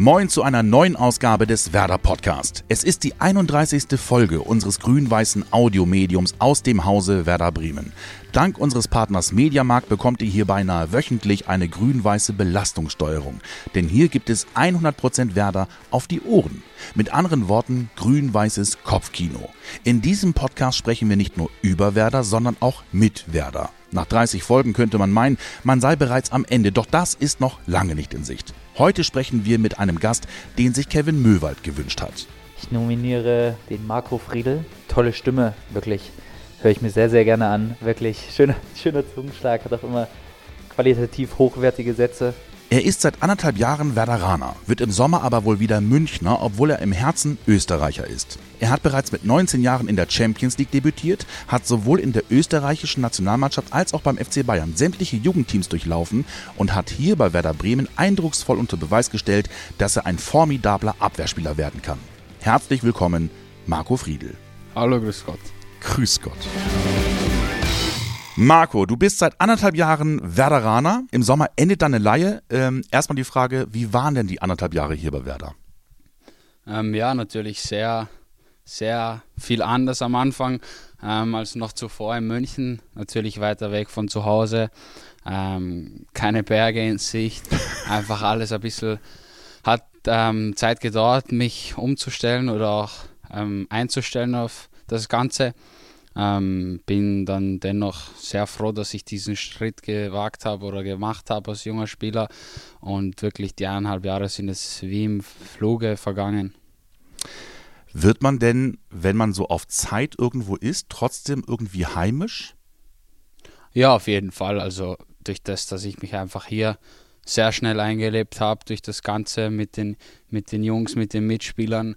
Moin zu einer neuen Ausgabe des Werder Podcast. Es ist die 31. Folge unseres grün-weißen Audiomediums aus dem Hause Werder Bremen. Dank unseres Partners Mediamarkt bekommt ihr hier beinahe wöchentlich eine grün-weiße Belastungssteuerung. Denn hier gibt es 100% Werder auf die Ohren. Mit anderen Worten, grün-weißes Kopfkino. In diesem Podcast sprechen wir nicht nur über Werder, sondern auch mit Werder. Nach 30 Folgen könnte man meinen, man sei bereits am Ende, doch das ist noch lange nicht in Sicht. Heute sprechen wir mit einem Gast, den sich Kevin Möwald gewünscht hat. Ich nominiere den Marco Friedel. Tolle Stimme, wirklich. Höre ich mir sehr, sehr gerne an. Wirklich schöner, schöner Zungenschlag, hat auch immer qualitativ hochwertige Sätze. Er ist seit anderthalb Jahren Werderaner, wird im Sommer aber wohl wieder Münchner, obwohl er im Herzen Österreicher ist. Er hat bereits mit 19 Jahren in der Champions League debütiert, hat sowohl in der österreichischen Nationalmannschaft als auch beim FC Bayern sämtliche Jugendteams durchlaufen und hat hier bei Werder Bremen eindrucksvoll unter Beweis gestellt, dass er ein formidabler Abwehrspieler werden kann. Herzlich willkommen, Marco Friedl. Hallo, grüß Gott. Grüß Gott. Marco, du bist seit anderthalb Jahren Werderaner. Im Sommer endet deine Laie. Ähm, erstmal die Frage, wie waren denn die anderthalb Jahre hier bei Werder? Ähm, ja, natürlich sehr, sehr viel anders am Anfang ähm, als noch zuvor in München. Natürlich weiter weg von zu Hause. Ähm, keine Berge in Sicht. Einfach alles ein bisschen. Hat ähm, Zeit gedauert, mich umzustellen oder auch ähm, einzustellen auf das Ganze. Ähm, bin dann dennoch sehr froh, dass ich diesen Schritt gewagt habe oder gemacht habe als junger Spieler. Und wirklich die eineinhalb Jahre sind es wie im Fluge vergangen. Wird man denn, wenn man so auf Zeit irgendwo ist, trotzdem irgendwie heimisch? Ja, auf jeden Fall. Also durch das, dass ich mich einfach hier sehr schnell eingelebt habe, durch das Ganze mit den, mit den Jungs, mit den Mitspielern,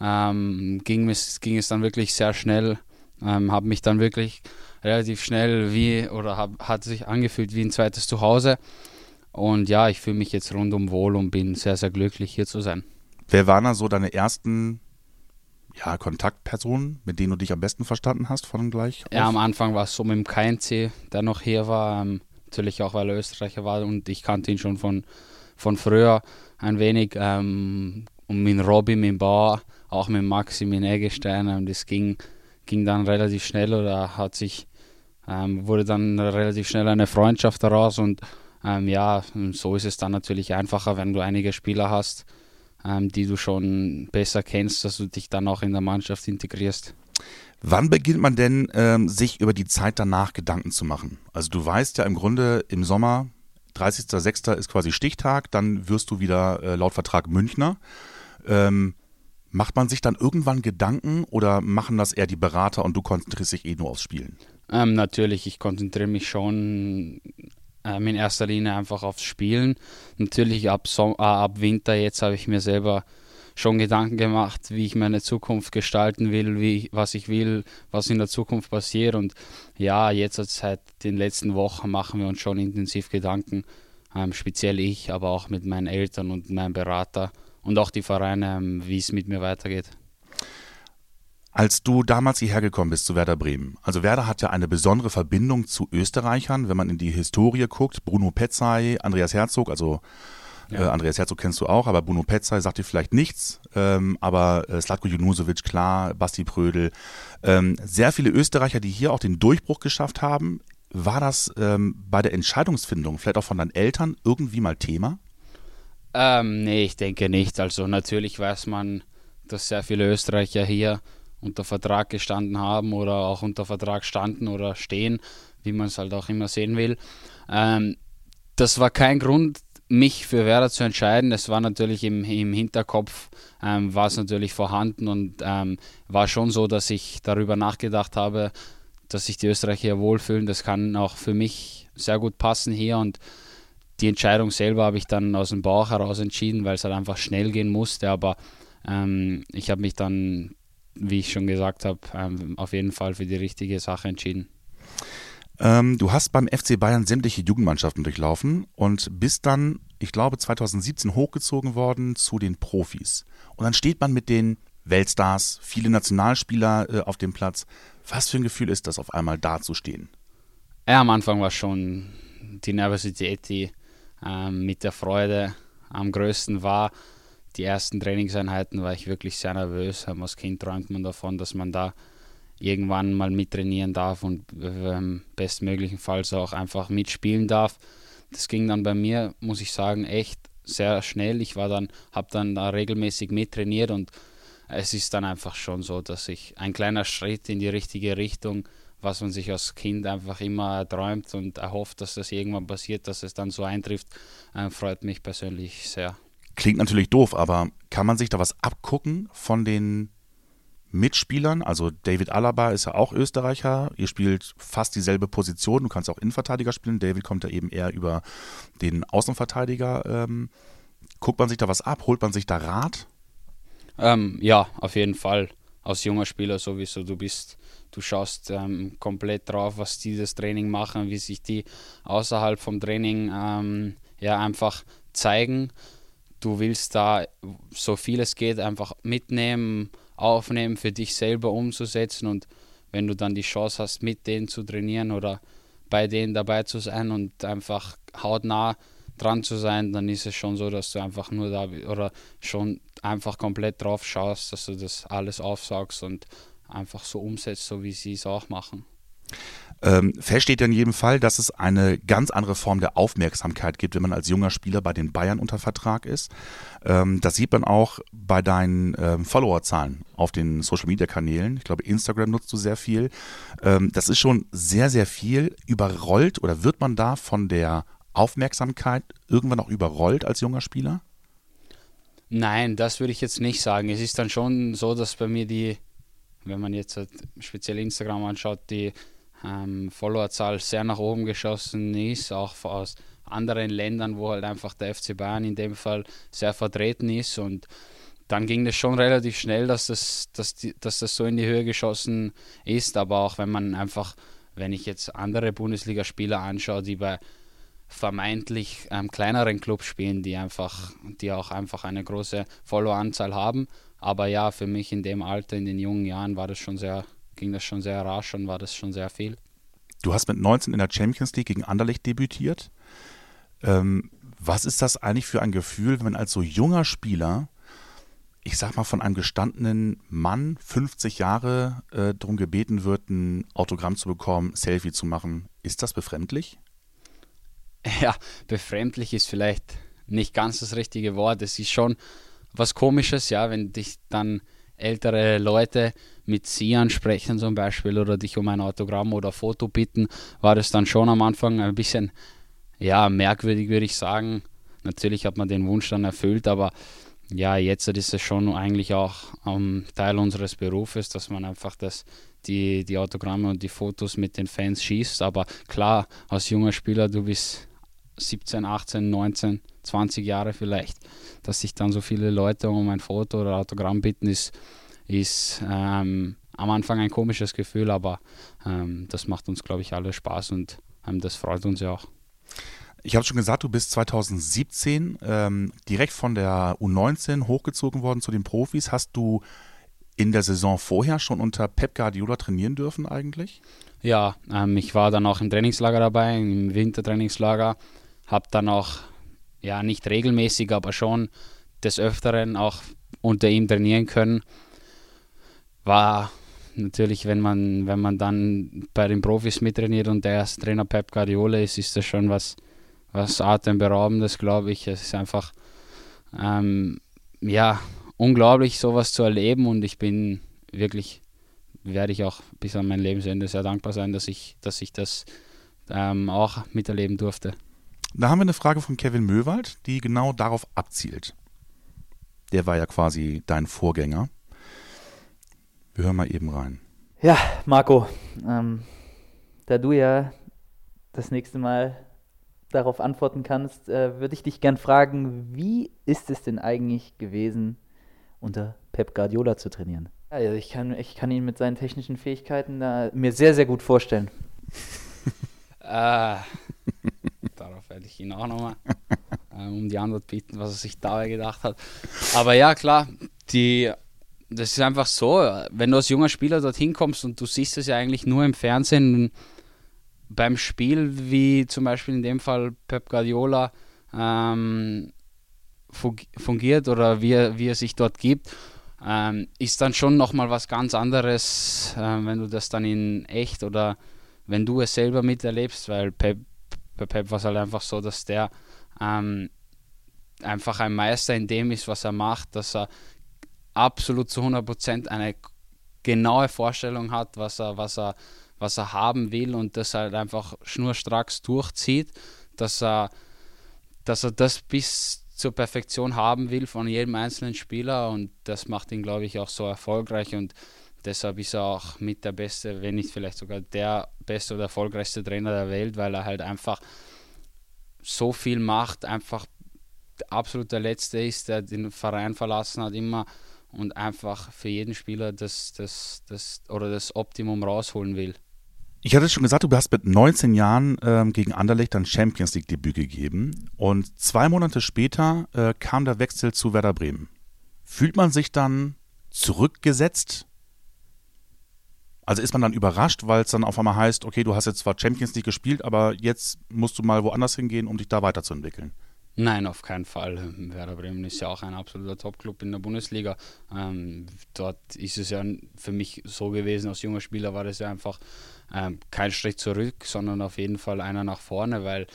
ähm, ging, es, ging es dann wirklich sehr schnell ähm, habe mich dann wirklich relativ schnell wie oder hab, hat sich angefühlt wie ein zweites Zuhause. Und ja, ich fühle mich jetzt rundum wohl und bin sehr, sehr glücklich hier zu sein. Wer waren da so deine ersten ja, Kontaktpersonen, mit denen du dich am besten verstanden hast von gleich? Auf? Ja, am Anfang war es so mit dem KNC, der noch hier war. Ähm, natürlich auch, weil er Österreicher war und ich kannte ihn schon von, von früher ein wenig. Ähm, und mit Robin, mit Bauer, auch mit Maxi, mit Eggestein. Und das ging ging dann relativ schnell oder hat sich, ähm, wurde dann relativ schnell eine Freundschaft daraus und ähm, ja, so ist es dann natürlich einfacher, wenn du einige Spieler hast, ähm, die du schon besser kennst, dass du dich dann auch in der Mannschaft integrierst. Wann beginnt man denn, ähm, sich über die Zeit danach Gedanken zu machen? Also du weißt ja im Grunde im Sommer, 30.06. ist quasi Stichtag, dann wirst du wieder äh, laut Vertrag Münchner. Ähm, Macht man sich dann irgendwann Gedanken oder machen das eher die Berater und du konzentrierst dich eh nur aufs Spielen? Ähm, natürlich, ich konzentriere mich schon ähm, in erster Linie einfach aufs Spielen. Natürlich ab, so äh, ab Winter jetzt habe ich mir selber schon Gedanken gemacht, wie ich meine Zukunft gestalten will, wie, was ich will, was in der Zukunft passiert. Und ja, jetzt seit den letzten Wochen machen wir uns schon intensiv Gedanken, ähm, speziell ich, aber auch mit meinen Eltern und meinem Berater und auch die Vereine, ähm, wie es mit mir weitergeht. Als du damals hierher gekommen bist zu Werder Bremen, also Werder hat ja eine besondere Verbindung zu Österreichern, wenn man in die Historie guckt. Bruno Petzai, Andreas Herzog, also ja. äh, Andreas Herzog kennst du auch, aber Bruno Petzai sagt dir vielleicht nichts. Ähm, aber äh, Slatko Junusovic, klar, Basti Prödel. Ähm, sehr viele Österreicher, die hier auch den Durchbruch geschafft haben. War das ähm, bei der Entscheidungsfindung, vielleicht auch von deinen Eltern, irgendwie mal Thema? Ähm, nee, ich denke nicht. Also natürlich weiß man, dass sehr viele Österreicher hier unter Vertrag gestanden haben oder auch unter Vertrag standen oder stehen, wie man es halt auch immer sehen will. Ähm, das war kein Grund, mich für Werder zu entscheiden. Es war natürlich im, im Hinterkopf, ähm, war es natürlich vorhanden und ähm, war schon so, dass ich darüber nachgedacht habe, dass sich die Österreicher wohlfühlen. Das kann auch für mich sehr gut passen hier und die Entscheidung selber habe ich dann aus dem Bauch heraus entschieden, weil es halt einfach schnell gehen musste. Aber ähm, ich habe mich dann, wie ich schon gesagt habe, ähm, auf jeden Fall für die richtige Sache entschieden. Ähm, du hast beim FC Bayern sämtliche Jugendmannschaften durchlaufen und bist dann, ich glaube, 2017 hochgezogen worden zu den Profis. Und dann steht man mit den Weltstars, viele Nationalspieler äh, auf dem Platz. Was für ein Gefühl ist das, auf einmal da zu stehen? Ja, am Anfang war schon die Nervosität, die ähm, mit der Freude am größten war, die ersten Trainingseinheiten war ich wirklich sehr nervös. Als Kind träumt man davon, dass man da irgendwann mal mittrainieren darf und ähm, bestmöglichenfalls auch einfach mitspielen darf. Das ging dann bei mir, muss ich sagen, echt sehr schnell. Ich war dann, habe dann da regelmäßig mittrainiert und es ist dann einfach schon so, dass ich ein kleiner Schritt in die richtige Richtung, was man sich als Kind einfach immer träumt und erhofft, dass das irgendwann passiert, dass es dann so eintrifft, äh, freut mich persönlich sehr. Klingt natürlich doof, aber kann man sich da was abgucken von den Mitspielern? Also David Alaba ist ja auch Österreicher. Ihr spielt fast dieselbe Position. Du kannst auch Innenverteidiger spielen. David kommt ja eben eher über den Außenverteidiger. Ähm, guckt man sich da was ab? Holt man sich da Rat? Ähm, ja, auf jeden Fall. Als junger Spieler sowieso. Du bist, du schaust ähm, komplett drauf, was die das Training machen, wie sich die außerhalb vom Training ähm, ja einfach zeigen. Du willst da so viel es geht einfach mitnehmen, aufnehmen, für dich selber umzusetzen und wenn du dann die Chance hast, mit denen zu trainieren oder bei denen dabei zu sein und einfach hautnah dran zu sein, dann ist es schon so, dass du einfach nur da oder schon einfach komplett drauf schaust, dass du das alles aufsaugst und einfach so umsetzt, so wie sie es auch machen. Ähm, fest steht in jedem Fall, dass es eine ganz andere Form der Aufmerksamkeit gibt, wenn man als junger Spieler bei den Bayern unter Vertrag ist. Ähm, das sieht man auch bei deinen ähm, Followerzahlen auf den Social Media Kanälen. Ich glaube, Instagram nutzt du sehr viel. Ähm, das ist schon sehr, sehr viel. Überrollt oder wird man da von der Aufmerksamkeit irgendwann auch überrollt als junger Spieler? Nein, das würde ich jetzt nicht sagen. Es ist dann schon so, dass bei mir die, wenn man jetzt halt speziell Instagram anschaut, die ähm, Followerzahl sehr nach oben geschossen ist, auch aus anderen Ländern, wo halt einfach der FC Bayern in dem Fall sehr vertreten ist und dann ging das schon relativ schnell, dass das, dass, die, dass das so in die Höhe geschossen ist, aber auch wenn man einfach, wenn ich jetzt andere Bundesligaspieler anschaue, die bei vermeintlich ähm, kleineren Clubs spielen, die einfach, die auch einfach eine große Followeranzahl haben. Aber ja, für mich in dem Alter, in den jungen Jahren, war das schon sehr ging das schon sehr rasch und war das schon sehr viel. Du hast mit 19 in der Champions League gegen Anderlecht debütiert. Ähm, was ist das eigentlich für ein Gefühl, wenn man als so junger Spieler, ich sag mal von einem gestandenen Mann, 50 Jahre, äh, darum gebeten wird, ein Autogramm zu bekommen, Selfie zu machen? Ist das befremdlich? Ja, befremdlich ist vielleicht nicht ganz das richtige Wort. Es ist schon was Komisches, ja, wenn dich dann ältere Leute mit Sie ansprechen zum Beispiel oder dich um ein Autogramm oder Foto bitten, war das dann schon am Anfang ein bisschen ja, merkwürdig, würde ich sagen. Natürlich hat man den Wunsch dann erfüllt, aber ja, jetzt ist es schon eigentlich auch um, Teil unseres Berufes, dass man einfach das, die, die Autogramme und die Fotos mit den Fans schießt. Aber klar, als junger Spieler, du bist 17, 18, 19, 20 Jahre vielleicht, dass sich dann so viele Leute um ein Foto oder Autogramm bitten, ist, ist ähm, am Anfang ein komisches Gefühl, aber ähm, das macht uns, glaube ich, alle Spaß und ähm, das freut uns ja auch. Ich habe schon gesagt, du bist 2017 ähm, direkt von der U19 hochgezogen worden zu den Profis. Hast du in der Saison vorher schon unter Pep Guardiola trainieren dürfen eigentlich? Ja, ähm, ich war dann auch im Trainingslager dabei, im Wintertrainingslager habe dann auch, ja, nicht regelmäßig, aber schon des Öfteren auch unter ihm trainieren können. War natürlich, wenn man, wenn man dann bei den Profis mittrainiert und der erste Trainer Pep Guardiola ist, ist das schon was, was Atemberaubendes, glaube ich. Es ist einfach, ähm, ja, unglaublich, sowas zu erleben und ich bin wirklich, werde ich auch bis an mein Lebensende sehr dankbar sein, dass ich, dass ich das ähm, auch miterleben durfte. Da haben wir eine Frage von Kevin Möwald, die genau darauf abzielt. Der war ja quasi dein Vorgänger. Wir hören mal eben rein. Ja, Marco, ähm, da du ja das nächste Mal darauf antworten kannst, äh, würde ich dich gern fragen, wie ist es denn eigentlich gewesen, unter Pep Guardiola zu trainieren? Also ich kann, ich kann ihn mit seinen technischen Fähigkeiten da mir sehr, sehr gut vorstellen. werde ich ihn auch nochmal ähm, um die Antwort bieten, was er sich dabei gedacht hat. Aber ja, klar, die, das ist einfach so, wenn du als junger Spieler dorthin kommst und du siehst es ja eigentlich nur im Fernsehen beim Spiel, wie zum Beispiel in dem Fall Pep Guardiola ähm, fungiert oder wie er, wie er sich dort gibt, ähm, ist dann schon nochmal was ganz anderes, äh, wenn du das dann in echt oder wenn du es selber miterlebst, weil Pep, bei Pep war es halt einfach so, dass der ähm, einfach ein Meister in dem ist, was er macht, dass er absolut zu 100% eine genaue Vorstellung hat, was er, was er, was er haben will und das halt einfach schnurstracks durchzieht, dass er, dass er das bis zur Perfektion haben will von jedem einzelnen Spieler und das macht ihn, glaube ich, auch so erfolgreich und deshalb ist er auch mit der beste, wenn nicht vielleicht sogar der beste oder erfolgreichste Trainer der Welt, weil er halt einfach so viel macht, einfach absolut der Letzte ist, der den Verein verlassen hat, immer und einfach für jeden Spieler das, das, das oder das Optimum rausholen will. Ich hatte schon gesagt, du hast mit 19 Jahren ähm, gegen Anderlecht dann Champions League Debüt gegeben und zwei Monate später äh, kam der Wechsel zu Werder Bremen. Fühlt man sich dann zurückgesetzt? Also ist man dann überrascht, weil es dann auf einmal heißt, okay, du hast jetzt zwar Champions League gespielt, aber jetzt musst du mal woanders hingehen, um dich da weiterzuentwickeln? Nein, auf keinen Fall. Werder Bremen ist ja auch ein absoluter Topclub in der Bundesliga. Ähm, dort ist es ja für mich so gewesen, als junger Spieler war das ja einfach ähm, kein Schritt zurück, sondern auf jeden Fall einer nach vorne, weil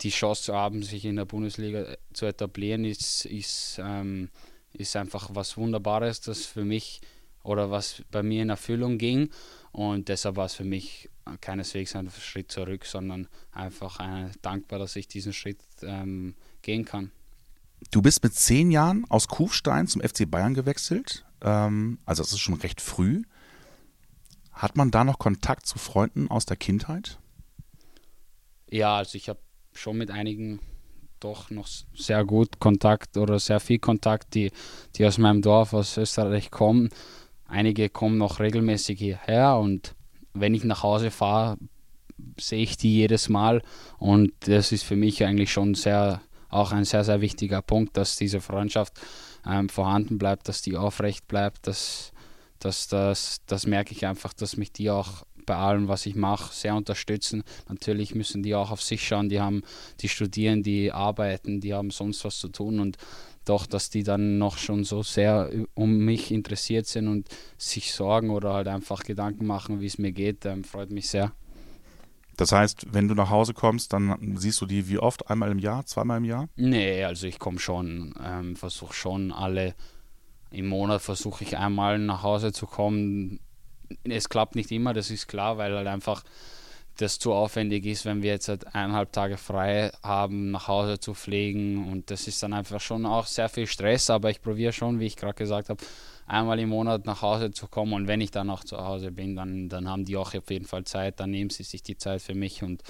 die Chance zu haben, sich in der Bundesliga zu etablieren, ist, ist, ähm, ist einfach was Wunderbares, das für mich oder was bei mir in Erfüllung ging. Und deshalb war es für mich keineswegs ein Schritt zurück, sondern einfach äh, dankbar, dass ich diesen Schritt ähm, gehen kann. Du bist mit zehn Jahren aus Kufstein zum FC Bayern gewechselt. Ähm, also das ist schon recht früh. Hat man da noch Kontakt zu Freunden aus der Kindheit? Ja, also ich habe schon mit einigen doch noch sehr gut Kontakt oder sehr viel Kontakt, die, die aus meinem Dorf, aus Österreich kommen. Einige kommen noch regelmäßig hierher und wenn ich nach Hause fahre, sehe ich die jedes Mal und das ist für mich eigentlich schon sehr auch ein sehr, sehr wichtiger Punkt, dass diese Freundschaft ähm, vorhanden bleibt, dass die aufrecht bleibt, dass, dass das, das merke ich einfach, dass mich die auch bei allem, was ich mache, sehr unterstützen. Natürlich müssen die auch auf sich schauen, die haben, die studieren, die arbeiten, die haben sonst was zu tun und doch, dass die dann noch schon so sehr um mich interessiert sind und sich sorgen oder halt einfach Gedanken machen, wie es mir geht, ähm, freut mich sehr. Das heißt, wenn du nach Hause kommst, dann siehst du die wie oft? Einmal im Jahr, zweimal im Jahr? Nee, also ich komme schon, ähm, versuche schon alle im Monat versuche ich einmal nach Hause zu kommen. Es klappt nicht immer, das ist klar, weil halt einfach das zu aufwendig ist, wenn wir jetzt halt eineinhalb Tage frei haben, nach Hause zu pflegen. Und das ist dann einfach schon auch sehr viel Stress, aber ich probiere schon, wie ich gerade gesagt habe, einmal im Monat nach Hause zu kommen. Und wenn ich dann auch zu Hause bin, dann, dann haben die auch auf jeden Fall Zeit, dann nehmen sie sich die Zeit für mich und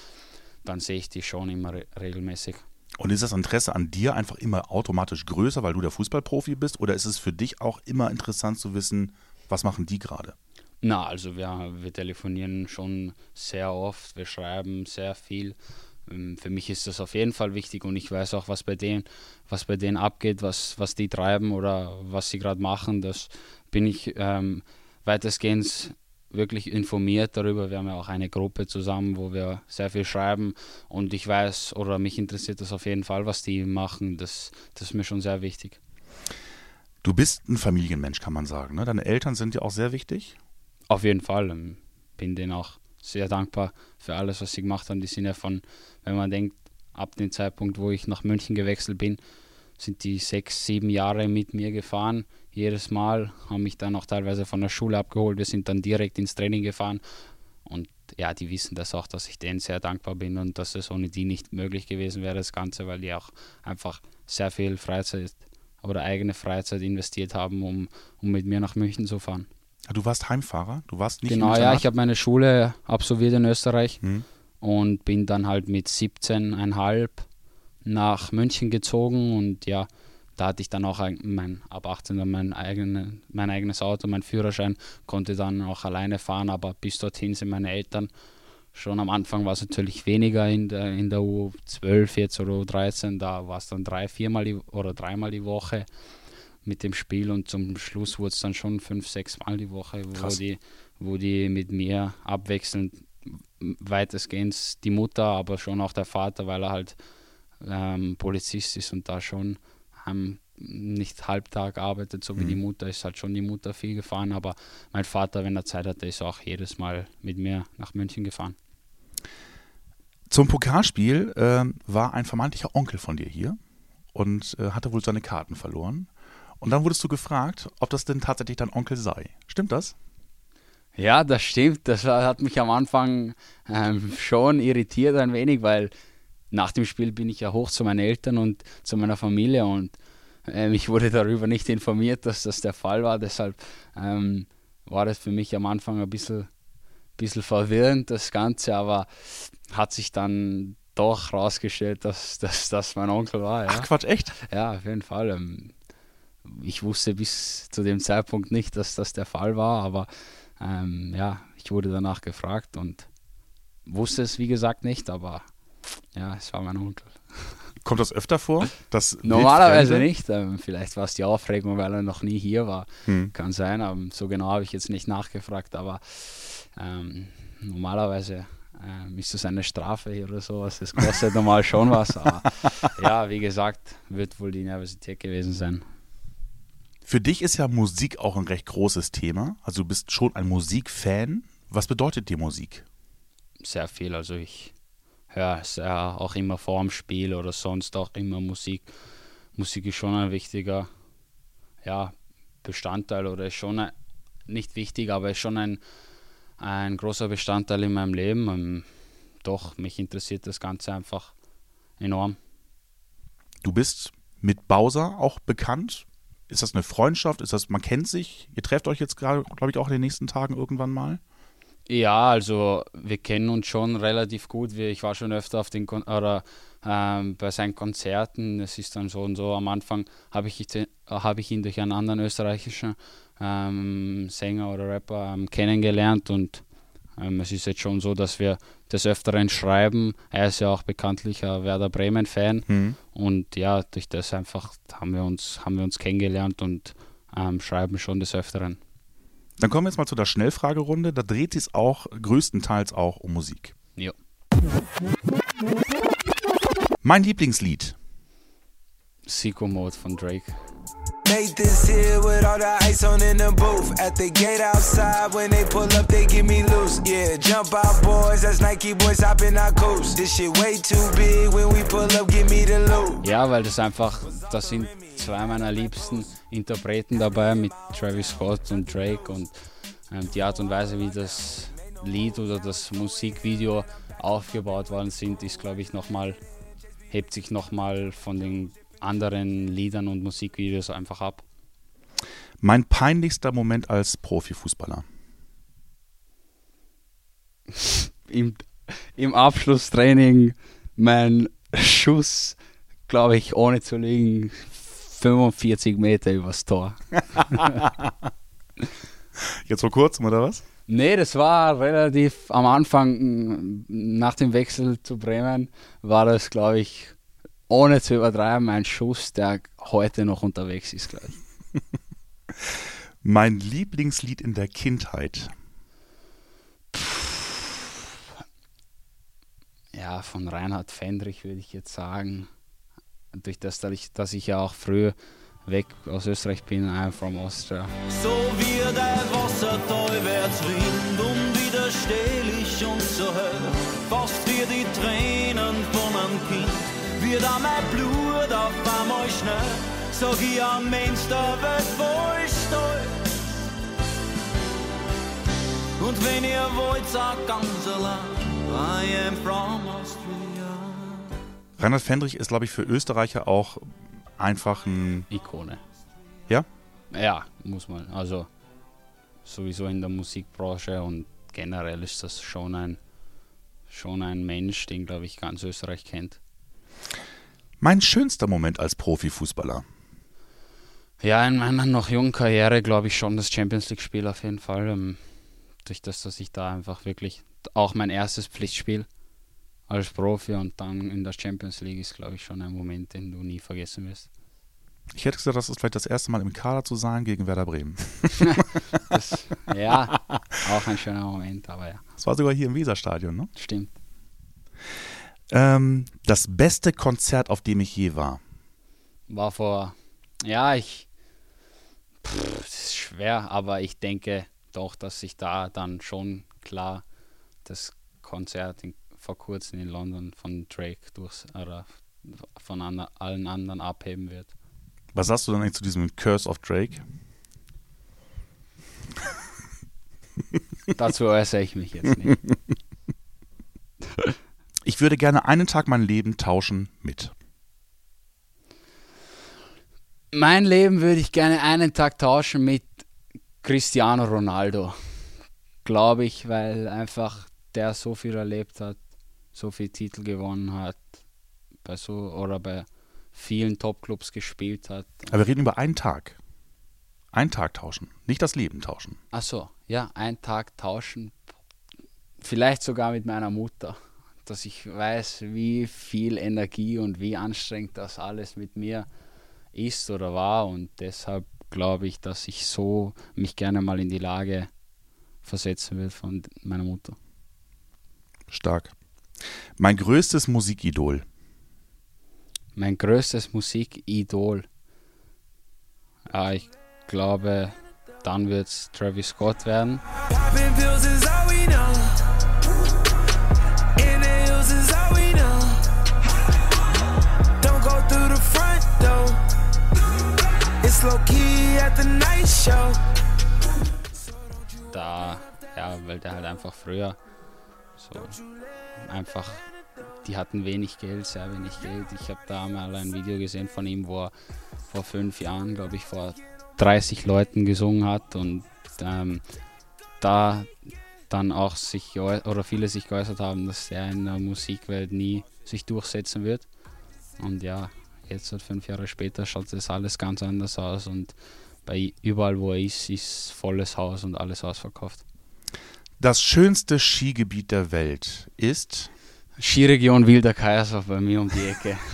dann sehe ich die schon immer re regelmäßig. Und ist das Interesse an dir einfach immer automatisch größer, weil du der Fußballprofi bist? Oder ist es für dich auch immer interessant zu wissen, was machen die gerade? Na, also wir, wir telefonieren schon sehr oft, wir schreiben sehr viel. Ähm, für mich ist das auf jeden Fall wichtig und ich weiß auch, was bei denen, was bei denen abgeht, was, was die treiben oder was sie gerade machen. Das bin ich ähm, weitestgehend wirklich informiert darüber. Wir haben ja auch eine Gruppe zusammen, wo wir sehr viel schreiben und ich weiß oder mich interessiert das auf jeden Fall, was die machen. Das, das ist mir schon sehr wichtig. Du bist ein Familienmensch, kann man sagen. Ne? Deine Eltern sind dir auch sehr wichtig. Auf jeden Fall. Ähm, bin denen auch sehr dankbar für alles, was sie gemacht haben. Die sind ja von, wenn man denkt, ab dem Zeitpunkt, wo ich nach München gewechselt bin, sind die sechs, sieben Jahre mit mir gefahren. Jedes Mal haben mich dann auch teilweise von der Schule abgeholt. Wir sind dann direkt ins Training gefahren. Und ja, die wissen das auch, dass ich denen sehr dankbar bin und dass es ohne die nicht möglich gewesen wäre, das Ganze, weil die auch einfach sehr viel Freizeit oder eigene Freizeit investiert haben, um, um mit mir nach München zu fahren. Du warst Heimfahrer? Du warst nicht Genau, ja, ich habe meine Schule absolviert in Österreich hm. und bin dann halt mit 17,5 nach München gezogen und ja, da hatte ich dann auch mein, ab 18 dann mein, eigene, mein eigenes Auto, mein Führerschein, konnte dann auch alleine fahren, aber bis dorthin sind meine Eltern schon am Anfang war es natürlich weniger in der, in der U12 jetzt oder U13, da war es dann drei, viermal die, oder dreimal die Woche mit dem Spiel und zum Schluss wurde es dann schon fünf, sechs Mal die Woche, wo die, wo die mit mir abwechselnd weitestgehend die Mutter, aber schon auch der Vater, weil er halt ähm, Polizist ist und da schon heim nicht Halbtag arbeitet, so wie mhm. die Mutter, ist halt schon die Mutter viel gefahren, aber mein Vater, wenn er Zeit hatte, ist auch jedes Mal mit mir nach München gefahren. Zum Pokalspiel äh, war ein vermeintlicher Onkel von dir hier und äh, hatte wohl seine Karten verloren. Und dann wurdest du gefragt, ob das denn tatsächlich dein Onkel sei. Stimmt das? Ja, das stimmt. Das hat mich am Anfang ähm, schon irritiert ein wenig, weil nach dem Spiel bin ich ja hoch zu meinen Eltern und zu meiner Familie und ähm, ich wurde darüber nicht informiert, dass das der Fall war. Deshalb ähm, war das für mich am Anfang ein bisschen, bisschen verwirrend, das Ganze, aber hat sich dann doch rausgestellt, dass, dass das mein Onkel war. Ja. Ach Quatsch, echt? Ja, auf jeden Fall. Ähm, ich wusste bis zu dem Zeitpunkt nicht, dass das der Fall war, aber ähm, ja, ich wurde danach gefragt und wusste es wie gesagt nicht, aber ja, es war mein Onkel. Kommt das öfter vor? Das Normalerweise nicht. Ähm, vielleicht war es die Aufregung, weil er noch nie hier war. Hm. Kann sein, aber so genau habe ich jetzt nicht nachgefragt, aber ähm, normalerweise ähm, ist das eine Strafe hier oder sowas. Das kostet normal schon was, aber ja, wie gesagt, wird wohl die Universität gewesen sein. Für dich ist ja Musik auch ein recht großes Thema. Also du bist schon ein Musikfan. Was bedeutet dir Musik? Sehr viel. Also ich höre sehr auch immer vorm Spiel oder sonst auch immer Musik. Musik ist schon ein wichtiger ja, Bestandteil oder ist schon ein, nicht wichtig, aber ist schon ein, ein großer Bestandteil in meinem Leben. Und ähm, doch, mich interessiert das Ganze einfach enorm. Du bist mit Bowser auch bekannt. Ist das eine Freundschaft? Ist das, man kennt sich? Ihr trefft euch jetzt gerade, glaube ich, auch in den nächsten Tagen irgendwann mal? Ja, also wir kennen uns schon relativ gut. Ich war schon öfter auf den Kon oder ähm, bei seinen Konzerten. Es ist dann so und so. Am Anfang habe ich, hab ich ihn durch einen anderen österreichischen ähm, Sänger oder Rapper ähm, kennengelernt und ähm, es ist jetzt schon so, dass wir des Öfteren schreiben. Er ist ja auch bekanntlich ein Werder Bremen-Fan mhm. und ja, durch das einfach haben wir uns, haben wir uns kennengelernt und ähm, schreiben schon des Öfteren. Dann kommen wir jetzt mal zu der Schnellfragerunde. Da dreht es auch größtenteils auch um Musik. Ja. Mein Lieblingslied. Psycho Mode von Drake. This here with all the ice on in the booth. At the gate outside, when they pull up, they give me loose. Yeah, jump out, boys. That's Nike boys hopping our coast. This shit way too big. When we pull up, give me the loot. Ja, weil das einfach, das sind zwei meiner liebsten Interpreten dabei mit Travis Scott und Drake und ähm, die Art und Weise, wie das Lied oder das Musikvideo aufgebaut worden sind, ist, glaube ich, nochmal, hebt sich nochmal von den anderen Liedern und Musikvideos einfach ab. Mein peinlichster Moment als Profifußballer. Im, Im Abschlusstraining mein Schuss, glaube ich, ohne zu liegen, 45 Meter übers Tor. Jetzt vor kurzem, oder was? Nee, das war relativ am Anfang, nach dem Wechsel zu Bremen, war das, glaube ich, ohne zu übertreiben, ein Schuss, der heute noch unterwegs ist, glaube ich. mein Lieblingslied in der Kindheit. Ja, von Reinhard Fendrich würde ich jetzt sagen durch das, dass ich, dass ich ja auch früher weg aus Österreich bin, I'm from Austria. So wie der Wasser teuwärts Wind, unwiderstehlich und so hell, fast wie die Tränen von einem Kind, wird auch mein Blut auf einmal schnell, sag ich am Mensch der Welt voll stolz. Und wenn ihr wollt, sag ganz allein, I am from Austria. Reinhard Fendrich ist, glaube ich, für Österreicher auch einfach ein. Ikone. Ja? Ja, muss man. Also sowieso in der Musikbranche und generell ist das schon ein, schon ein Mensch, den, glaube ich, ganz Österreich kennt. Mein schönster Moment als Profifußballer. Ja, in meiner noch jungen Karriere glaube ich schon das Champions League-Spiel auf jeden Fall. Ähm, durch das, dass ich da einfach wirklich auch mein erstes Pflichtspiel als Profi und dann in der Champions League ist, glaube ich, schon ein Moment, den du nie vergessen wirst. Ich hätte gesagt, das ist vielleicht das erste Mal im Kader zu sein gegen Werder Bremen. das, ja, auch ein schöner Moment, aber ja. Das war sogar hier im Weserstadion, ne? Stimmt. Ähm, das beste Konzert, auf dem ich je war? War vor Ja, ich. Pff, das ist schwer, aber ich denke doch, dass sich da dann schon klar das Konzert in, vor kurzem in London von Drake durch oder von an, allen anderen abheben wird. Was sagst du dann eigentlich zu diesem Curse of Drake? Dazu äußere ich mich jetzt nicht. Ich würde gerne einen Tag mein Leben tauschen mit. Mein Leben würde ich gerne einen Tag tauschen mit Cristiano Ronaldo. Glaube ich, weil einfach der so viel erlebt hat, so viele Titel gewonnen hat, bei so oder bei vielen Topclubs gespielt hat. Aber wir reden über einen Tag. Einen Tag tauschen, nicht das Leben tauschen. Ach so, ja, einen Tag tauschen. Vielleicht sogar mit meiner Mutter, dass ich weiß, wie viel Energie und wie anstrengend das alles mit mir ist oder war und deshalb glaube ich, dass ich so mich gerne mal in die Lage versetzen will von meiner Mutter. Stark. Mein größtes Musikidol. Mein größtes Musikidol. Ja, ich glaube, dann wird es Travis Scott werden. Popping pills is all we know. Da, ja, weil der halt einfach früher so einfach, die hatten wenig Geld, sehr wenig Geld. Ich habe da mal ein Video gesehen von ihm, wo er vor fünf Jahren, glaube ich, vor 30 Leuten gesungen hat und ähm, da dann auch sich oder viele sich geäußert haben, dass er in der Musikwelt nie sich durchsetzen wird. Und ja, jetzt fünf Jahre später schaut das alles ganz anders aus und bei überall wo er ist, ist volles Haus und alles ausverkauft. Das schönste Skigebiet der Welt ist. Skiregion Wilder Kaiser bei mir um die Ecke.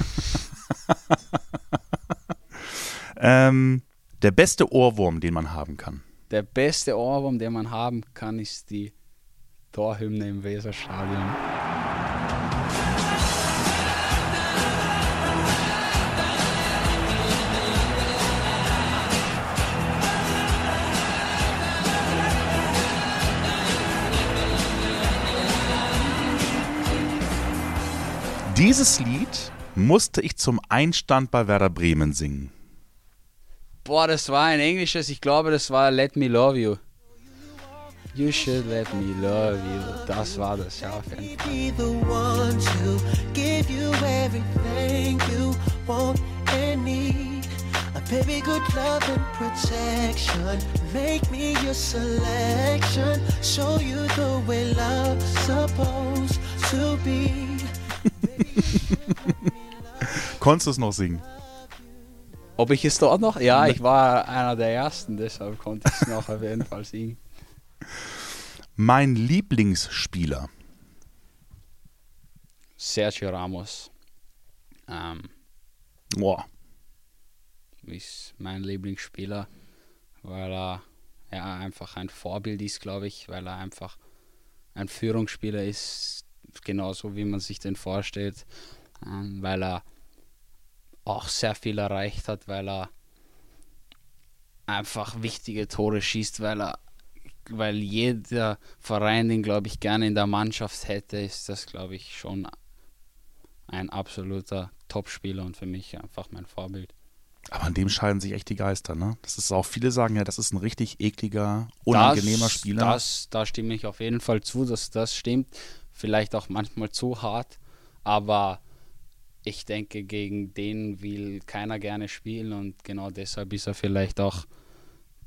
Ähm, der beste Ohrwurm, den man haben kann. Der beste Ohrwurm, den man haben kann, ist die Torhymne im Weserstadion. Dieses Lied musste ich zum Einstand bei Werder Bremen singen. Boah, das war ein englisches, ich glaube, das war Let Me Love You. You should let me love you. Das war das, ja, auf jeden Fall. Be the one to give you everything you want and need. A baby, good love and protection. Make me your selection. Show you the way love's supposed to be. Konntest du es noch singen? Ob ich es dort noch? Ja, ich war einer der ersten, deshalb konnte ich es noch auf jeden Fall singen. Mein Lieblingsspieler. Sergio Ramos. Ähm, Boah. ist mein Lieblingsspieler, weil er ja einfach ein Vorbild ist, glaube ich, weil er einfach ein Führungsspieler ist, genauso wie man sich den vorstellt, ähm, weil er auch sehr viel erreicht hat, weil er einfach wichtige Tore schießt, weil er weil jeder Verein den, glaube ich, gerne in der Mannschaft hätte, ist das, glaube ich, schon ein absoluter Topspieler und für mich einfach mein Vorbild. Aber an dem scheiden sich echt die Geister, ne? Das ist auch, viele sagen ja, das ist ein richtig ekliger, unangenehmer das, Spieler. Das, da stimme ich auf jeden Fall zu, dass das stimmt. Vielleicht auch manchmal zu hart, aber ich denke, gegen den will keiner gerne spielen und genau deshalb ist er vielleicht auch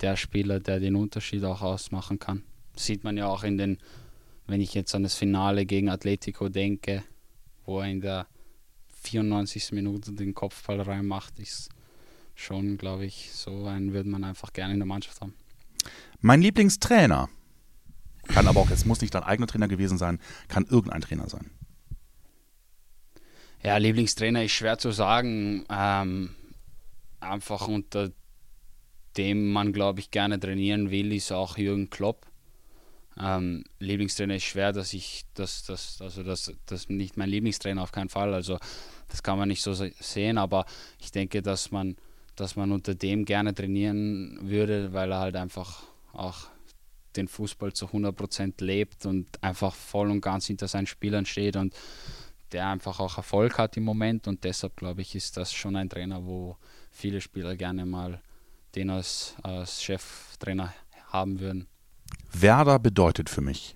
der Spieler, der den Unterschied auch ausmachen kann. Sieht man ja auch in den, wenn ich jetzt an das Finale gegen Atletico denke, wo er in der 94. Minute den Kopfball reinmacht, ist schon, glaube ich, so einen würde man einfach gerne in der Mannschaft haben. Mein Lieblingstrainer. Kann aber auch, es muss nicht dein eigener Trainer gewesen sein, kann irgendein Trainer sein. Ja, Lieblingstrainer ist schwer zu sagen. Ähm, einfach unter dem man, glaube ich, gerne trainieren will, ist auch Jürgen Klopp. Ähm, Lieblingstrainer ist schwer, dass ich das, das, also das, das nicht mein Lieblingstrainer auf keinen Fall. Also das kann man nicht so se- sehen, aber ich denke, dass man dass man unter dem gerne trainieren würde, weil er halt einfach auch den Fußball zu 100% lebt und einfach voll und ganz hinter seinen Spielern steht und der einfach auch Erfolg hat im Moment und deshalb glaube ich, ist das schon ein Trainer, wo viele Spieler gerne mal den als, als Cheftrainer haben würden. Werder bedeutet für mich.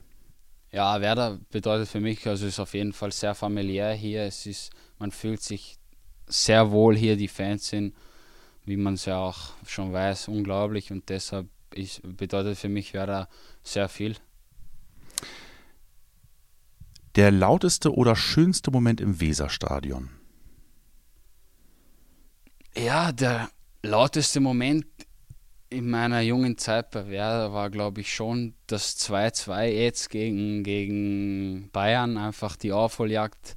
Ja, Werder bedeutet für mich, also ist auf jeden Fall sehr familiär hier. Es ist, man fühlt sich sehr wohl hier, die Fans sind, wie man es ja auch schon weiß, unglaublich und deshalb ist, bedeutet für mich Werder sehr viel. Der lauteste oder schönste Moment im Weserstadion? Ja, der lauteste Moment in meiner jungen Zeit bei Werder war, glaube ich, schon das 2-2 jetzt gegen, gegen Bayern. Einfach die Aufholjagd,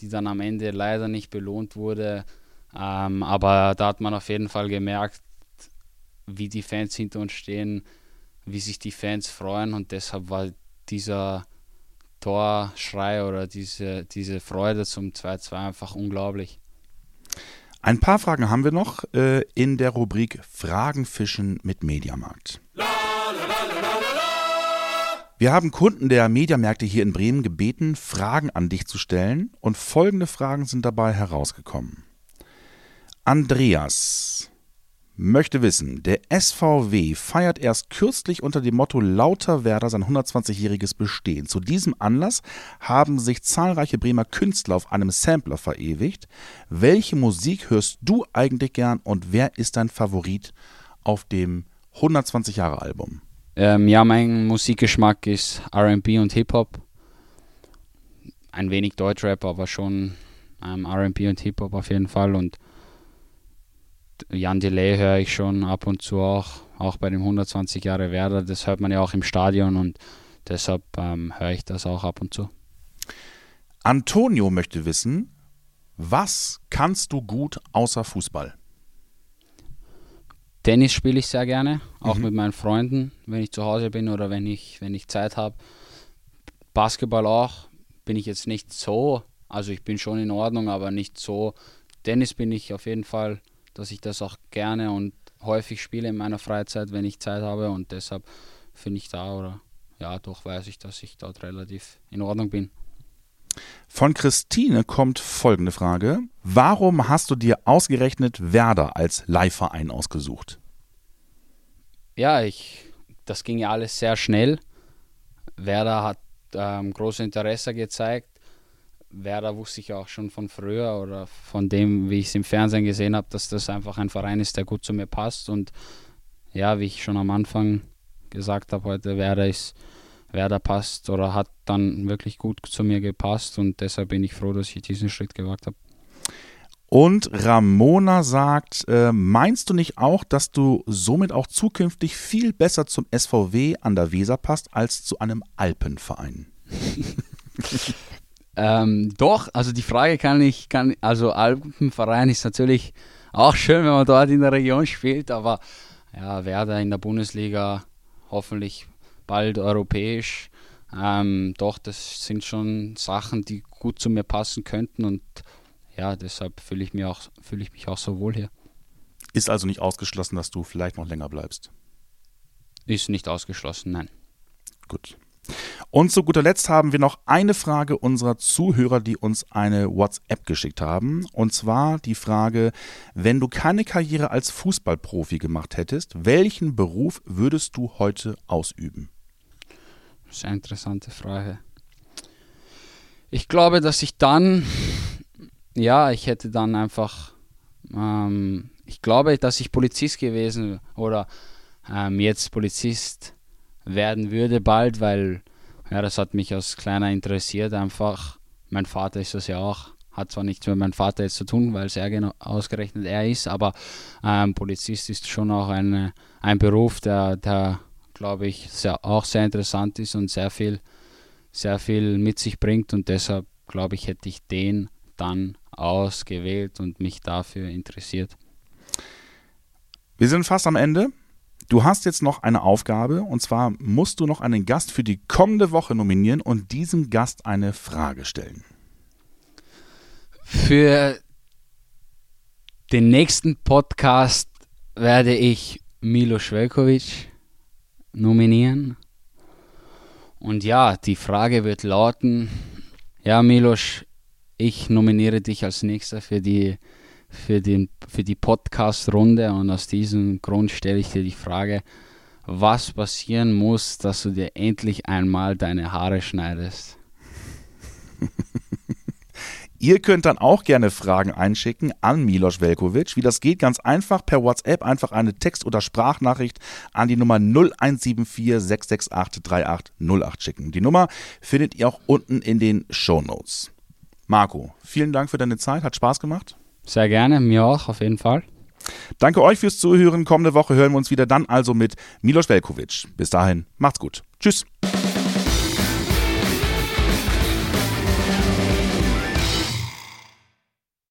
die dann am Ende leider nicht belohnt wurde. Ähm, aber da hat man auf jeden Fall gemerkt, wie die Fans hinter uns stehen, wie sich die Fans freuen. Und deshalb war dieser Torschrei oder diese, diese Freude zum 2-2 einfach unglaublich. Ein paar Fragen haben wir noch äh, in der Rubrik Fragen fischen mit Mediamarkt. Wir haben Kunden der Mediamärkte hier in Bremen gebeten, Fragen an dich zu stellen und folgende Fragen sind dabei herausgekommen. Andreas möchte wissen, der SVW feiert erst kürzlich unter dem Motto Lauter Werder sein 120-jähriges Bestehen. Zu diesem Anlass haben sich zahlreiche Bremer Künstler auf einem Sampler verewigt. Welche Musik hörst du eigentlich gern und wer ist dein Favorit auf dem 120 Jahre Album? Ähm, ja, mein Musikgeschmack ist RB und Hip-Hop. Ein wenig Deutschrap, aber schon ähm, RB und Hip-Hop auf jeden Fall. Und Jan Delay höre ich schon ab und zu auch, auch bei dem 120 Jahre Werder. Das hört man ja auch im Stadion und deshalb ähm, höre ich das auch ab und zu. Antonio möchte wissen, was kannst du gut außer Fußball? Tennis spiele ich sehr gerne, auch mhm. mit meinen Freunden, wenn ich zu Hause bin oder wenn ich, wenn ich Zeit habe. Basketball auch, bin ich jetzt nicht so, also ich bin schon in Ordnung, aber nicht so. Tennis bin ich auf jeden Fall dass ich das auch gerne und häufig spiele in meiner Freizeit, wenn ich Zeit habe und deshalb finde ich da oder ja, doch weiß ich, dass ich dort relativ in Ordnung bin. Von Christine kommt folgende Frage. Warum hast du dir ausgerechnet Werder als Leihverein ausgesucht? Ja, ich, das ging ja alles sehr schnell. Werder hat ähm, großes Interesse gezeigt Werder wusste ich auch schon von früher oder von dem, wie ich es im Fernsehen gesehen habe, dass das einfach ein Verein ist, der gut zu mir passt. Und ja, wie ich schon am Anfang gesagt habe heute, Werder ist, Werder passt oder hat dann wirklich gut zu mir gepasst und deshalb bin ich froh, dass ich diesen Schritt gewagt habe. Und Ramona sagt, äh, meinst du nicht auch, dass du somit auch zukünftig viel besser zum SVW an der Weser passt als zu einem Alpenverein? Ähm, doch, also die Frage kann ich, kann, also Alpenverein ist natürlich auch schön, wenn man dort in der Region spielt, aber ja, Werder in der Bundesliga hoffentlich bald europäisch. Ähm, doch, das sind schon Sachen, die gut zu mir passen könnten und ja, deshalb fühle ich, auch, fühl ich mich auch so wohl hier. Ist also nicht ausgeschlossen, dass du vielleicht noch länger bleibst? Ist nicht ausgeschlossen, nein. Gut. Und zu guter Letzt haben wir noch eine Frage unserer Zuhörer, die uns eine WhatsApp geschickt haben. Und zwar die Frage, wenn du keine Karriere als Fußballprofi gemacht hättest, welchen Beruf würdest du heute ausüben? Das ist eine interessante Frage. Ich glaube, dass ich dann, ja, ich hätte dann einfach, ähm, ich glaube, dass ich Polizist gewesen oder ähm, jetzt Polizist werden würde bald, weil ja, das hat mich als Kleiner interessiert einfach. Mein Vater ist das ja auch. Hat zwar nichts mit meinem Vater jetzt zu tun, weil es genau ausgerechnet er ist, aber ähm, Polizist ist schon auch eine, ein Beruf, der, der glaube ich, sehr, auch sehr interessant ist und sehr viel, sehr viel mit sich bringt und deshalb glaube ich, hätte ich den dann ausgewählt und mich dafür interessiert. Wir sind fast am Ende. Du hast jetzt noch eine Aufgabe und zwar musst du noch einen Gast für die kommende Woche nominieren und diesem Gast eine Frage stellen. Für Den nächsten Podcast werde ich Milo Velkovic nominieren. Und ja, die Frage wird lauten, ja Milos, ich nominiere dich als nächster für die, für den, für die Podcast-Runde und aus diesem Grund stelle ich dir die Frage, was passieren muss, dass du dir endlich einmal deine Haare schneidest? Ihr könnt dann auch gerne Fragen einschicken an Milos Velkovic. Wie das geht, ganz einfach per WhatsApp einfach eine Text- oder Sprachnachricht an die Nummer 0174 668 3808 schicken. Die Nummer findet ihr auch unten in den Show Notes. Marco, vielen Dank für deine Zeit, hat Spaß gemacht. Sehr gerne, mir auch, auf jeden Fall. Danke euch fürs Zuhören. Kommende Woche hören wir uns wieder dann also mit Milos Velkovic. Bis dahin, macht's gut. Tschüss.